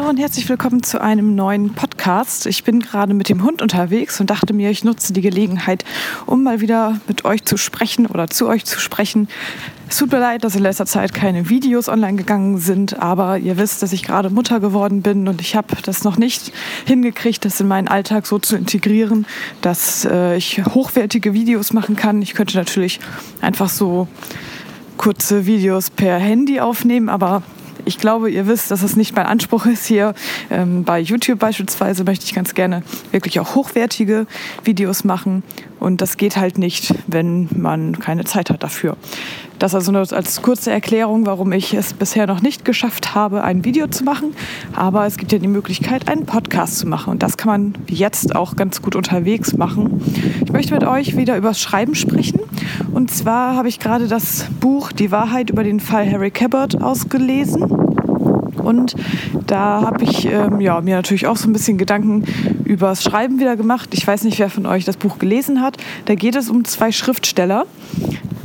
Hallo und herzlich willkommen zu einem neuen Podcast. Ich bin gerade mit dem Hund unterwegs und dachte mir, ich nutze die Gelegenheit, um mal wieder mit euch zu sprechen oder zu euch zu sprechen. Es tut mir leid, dass in letzter Zeit keine Videos online gegangen sind, aber ihr wisst, dass ich gerade Mutter geworden bin und ich habe das noch nicht hingekriegt, das in meinen Alltag so zu integrieren, dass äh, ich hochwertige Videos machen kann. Ich könnte natürlich einfach so kurze Videos per Handy aufnehmen, aber ich glaube, ihr wisst, dass es nicht mein Anspruch ist hier. Ähm, bei YouTube beispielsweise möchte ich ganz gerne wirklich auch hochwertige Videos machen. Und das geht halt nicht, wenn man keine Zeit hat dafür. Das also nur als kurze Erklärung, warum ich es bisher noch nicht geschafft habe, ein Video zu machen. Aber es gibt ja die Möglichkeit, einen Podcast zu machen. Und das kann man jetzt auch ganz gut unterwegs machen. Ich möchte mit euch wieder über das Schreiben sprechen. Und zwar habe ich gerade das Buch Die Wahrheit über den Fall Harry Cabot ausgelesen. Und da habe ich ähm, ja, mir natürlich auch so ein bisschen Gedanken über das Schreiben wieder gemacht. Ich weiß nicht, wer von euch das Buch gelesen hat. Da geht es um zwei Schriftsteller,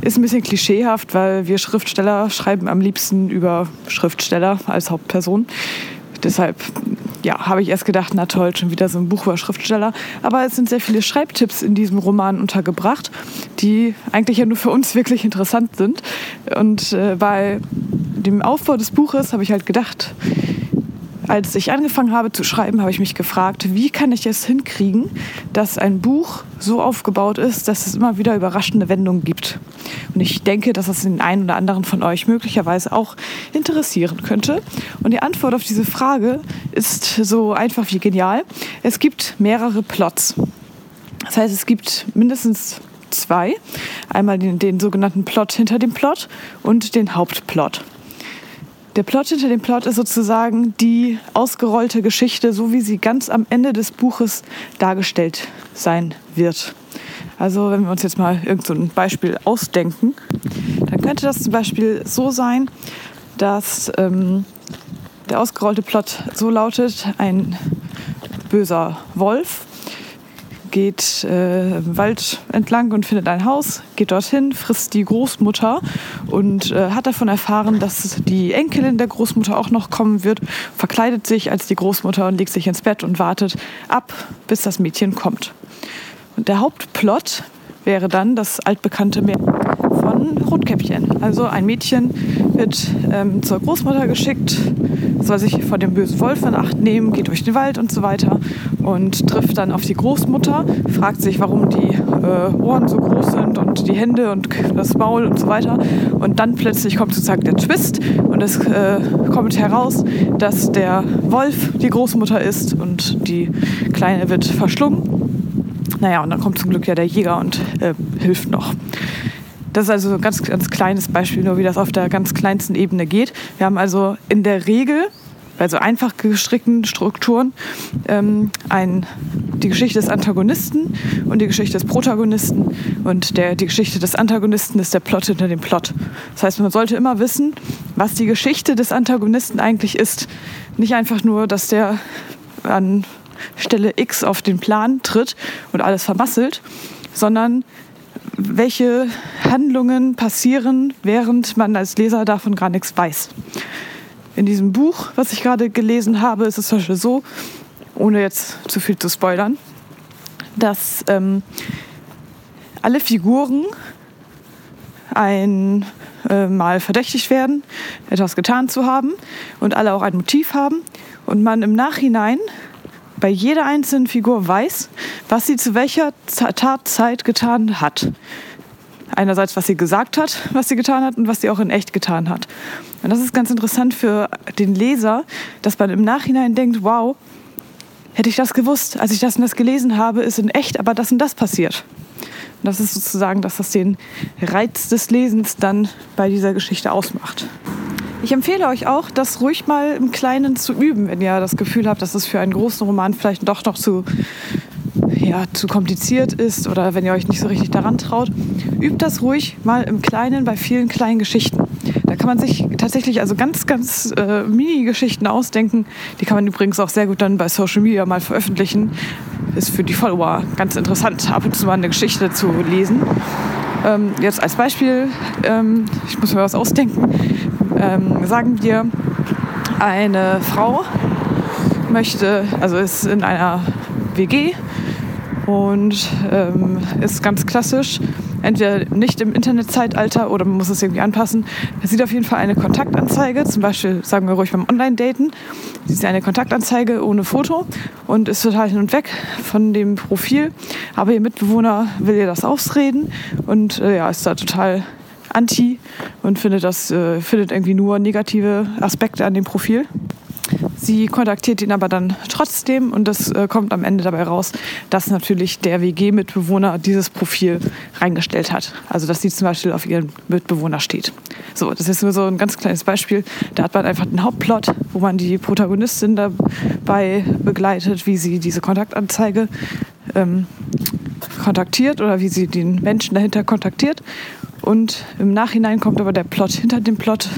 ist ein bisschen klischeehaft, weil wir Schriftsteller schreiben am liebsten über Schriftsteller als Hauptperson. Deshalb ja, habe ich erst gedacht, na toll, schon wieder so ein Buch über Schriftsteller. Aber es sind sehr viele Schreibtipps in diesem Roman untergebracht, die eigentlich ja nur für uns wirklich interessant sind. Und äh, bei dem Aufbau des Buches habe ich halt gedacht, als ich angefangen habe zu schreiben, habe ich mich gefragt, wie kann ich es hinkriegen, dass ein Buch so aufgebaut ist, dass es immer wieder überraschende Wendungen gibt. Und ich denke, dass das den einen oder anderen von euch möglicherweise auch interessieren könnte. Und die Antwort auf diese Frage ist so einfach wie genial. Es gibt mehrere Plots. Das heißt, es gibt mindestens zwei. Einmal den, den sogenannten Plot hinter dem Plot und den Hauptplot. Der Plot hinter dem Plot ist sozusagen die ausgerollte Geschichte, so wie sie ganz am Ende des Buches dargestellt sein wird. Also wenn wir uns jetzt mal irgendein so Beispiel ausdenken, dann könnte das zum Beispiel so sein, dass ähm, der ausgerollte Plot so lautet, ein böser Wolf geht äh, im Wald entlang und findet ein Haus, geht dorthin, frisst die Großmutter und äh, hat davon erfahren, dass die Enkelin der Großmutter auch noch kommen wird, verkleidet sich als die Großmutter und legt sich ins Bett und wartet ab, bis das Mädchen kommt. Und der Hauptplot wäre dann das altbekannte Meer von Rotkäppchen. Also ein Mädchen wird ähm, zur Großmutter geschickt, soll sich vor dem bösen Wolf in Acht nehmen, geht durch den Wald und so weiter und trifft dann auf die Großmutter, fragt sich, warum die äh, Ohren so groß sind und die Hände und das Maul und so weiter. Und dann plötzlich kommt sozusagen der Twist und es äh, kommt heraus, dass der Wolf die Großmutter ist und die Kleine wird verschlungen. Naja, und dann kommt zum Glück ja der Jäger und äh, hilft noch. Das ist also ein ganz, ganz kleines Beispiel, nur wie das auf der ganz kleinsten Ebene geht. Wir haben also in der Regel bei so einfach gestrickten Strukturen ähm, ein, die Geschichte des Antagonisten und die Geschichte des Protagonisten. Und der, die Geschichte des Antagonisten ist der Plot hinter dem Plot. Das heißt, man sollte immer wissen, was die Geschichte des Antagonisten eigentlich ist. Nicht einfach nur, dass der an Stelle X auf den Plan tritt und alles vermasselt, sondern welche Handlungen passieren, während man als Leser davon gar nichts weiß. In diesem Buch, was ich gerade gelesen habe, ist es zum Beispiel so, ohne jetzt zu viel zu spoilern, dass ähm, alle Figuren einmal äh, verdächtigt werden, etwas getan zu haben und alle auch ein Motiv haben und man im Nachhinein bei jeder einzelnen Figur weiß, was sie zu welcher Tatzeit getan hat. Einerseits, was sie gesagt hat, was sie getan hat und was sie auch in echt getan hat. Und das ist ganz interessant für den Leser, dass man im Nachhinein denkt, wow, hätte ich das gewusst, als ich das und das gelesen habe, ist in echt aber das und das passiert. Und das ist sozusagen, dass das den Reiz des Lesens dann bei dieser Geschichte ausmacht. Ich empfehle euch auch, das ruhig mal im Kleinen zu üben, wenn ihr das Gefühl habt, dass es für einen großen Roman vielleicht doch noch zu, ja, zu kompliziert ist oder wenn ihr euch nicht so richtig daran traut. Übt das ruhig mal im Kleinen bei vielen kleinen Geschichten. Da kann man sich tatsächlich also ganz, ganz äh, Mini-Geschichten ausdenken. Die kann man übrigens auch sehr gut dann bei Social Media mal veröffentlichen. Ist für die Follower ganz interessant, ab und zu mal eine Geschichte zu lesen. Ähm, jetzt als Beispiel, ähm, ich muss mir was ausdenken ähm, sagen wir, eine Frau möchte, also ist in einer WG und ähm, ist ganz klassisch. Entweder nicht im Internetzeitalter oder man muss es irgendwie anpassen. Er sieht auf jeden Fall eine Kontaktanzeige, zum Beispiel sagen wir ruhig beim Online-Daten. Sie ist eine Kontaktanzeige ohne Foto und ist total hin und weg von dem Profil. Aber ihr Mitbewohner will ihr das ausreden und äh, ja, ist da total anti und findet das äh, findet irgendwie nur negative Aspekte an dem Profil. Sie kontaktiert ihn aber dann trotzdem und es äh, kommt am Ende dabei raus, dass natürlich der WG-Mitbewohner dieses Profil reingestellt hat. Also dass sie zum Beispiel auf ihren Mitbewohner steht. So, das ist nur so ein ganz kleines Beispiel. Da hat man einfach den Hauptplot, wo man die Protagonistin dabei begleitet, wie sie diese Kontaktanzeige ähm, kontaktiert oder wie sie den Menschen dahinter kontaktiert. Und im Nachhinein kommt aber der Plot hinter dem Plot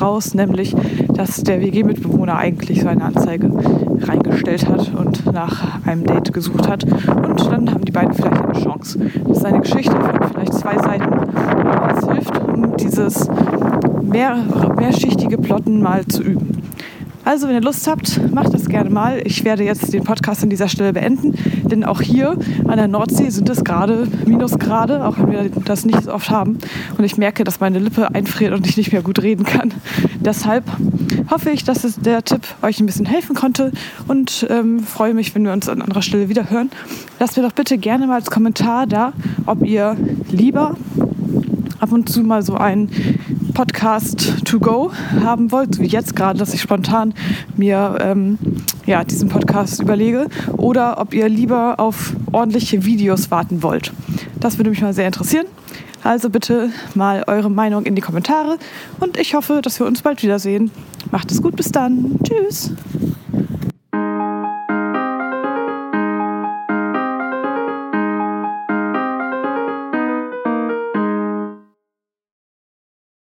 raus, nämlich, dass der WG-Mitbewohner eigentlich seine Anzeige reingestellt hat und nach einem Date gesucht hat. Und dann haben die beiden vielleicht eine Chance. Das ist eine Geschichte von vielleicht zwei Seiten, aber es hilft, um dieses mehr, mehrschichtige Plotten mal zu üben. Also, wenn ihr Lust habt, macht das gerne mal. Ich werde jetzt den Podcast an dieser Stelle beenden, denn auch hier an der Nordsee sind es gerade Minusgrade, auch wenn wir das nicht so oft haben. Und ich merke, dass meine Lippe einfriert und ich nicht mehr gut reden kann. Deshalb hoffe ich, dass der Tipp euch ein bisschen helfen konnte und ähm, freue mich, wenn wir uns an anderer Stelle wieder hören. Lasst mir doch bitte gerne mal als Kommentar da, ob ihr lieber ab und zu mal so einen Podcast to go haben wollt, so wie jetzt gerade, dass ich spontan mir ähm, ja, diesen Podcast überlege, oder ob ihr lieber auf ordentliche Videos warten wollt. Das würde mich mal sehr interessieren. Also bitte mal eure Meinung in die Kommentare und ich hoffe, dass wir uns bald wiedersehen. Macht es gut, bis dann. Tschüss.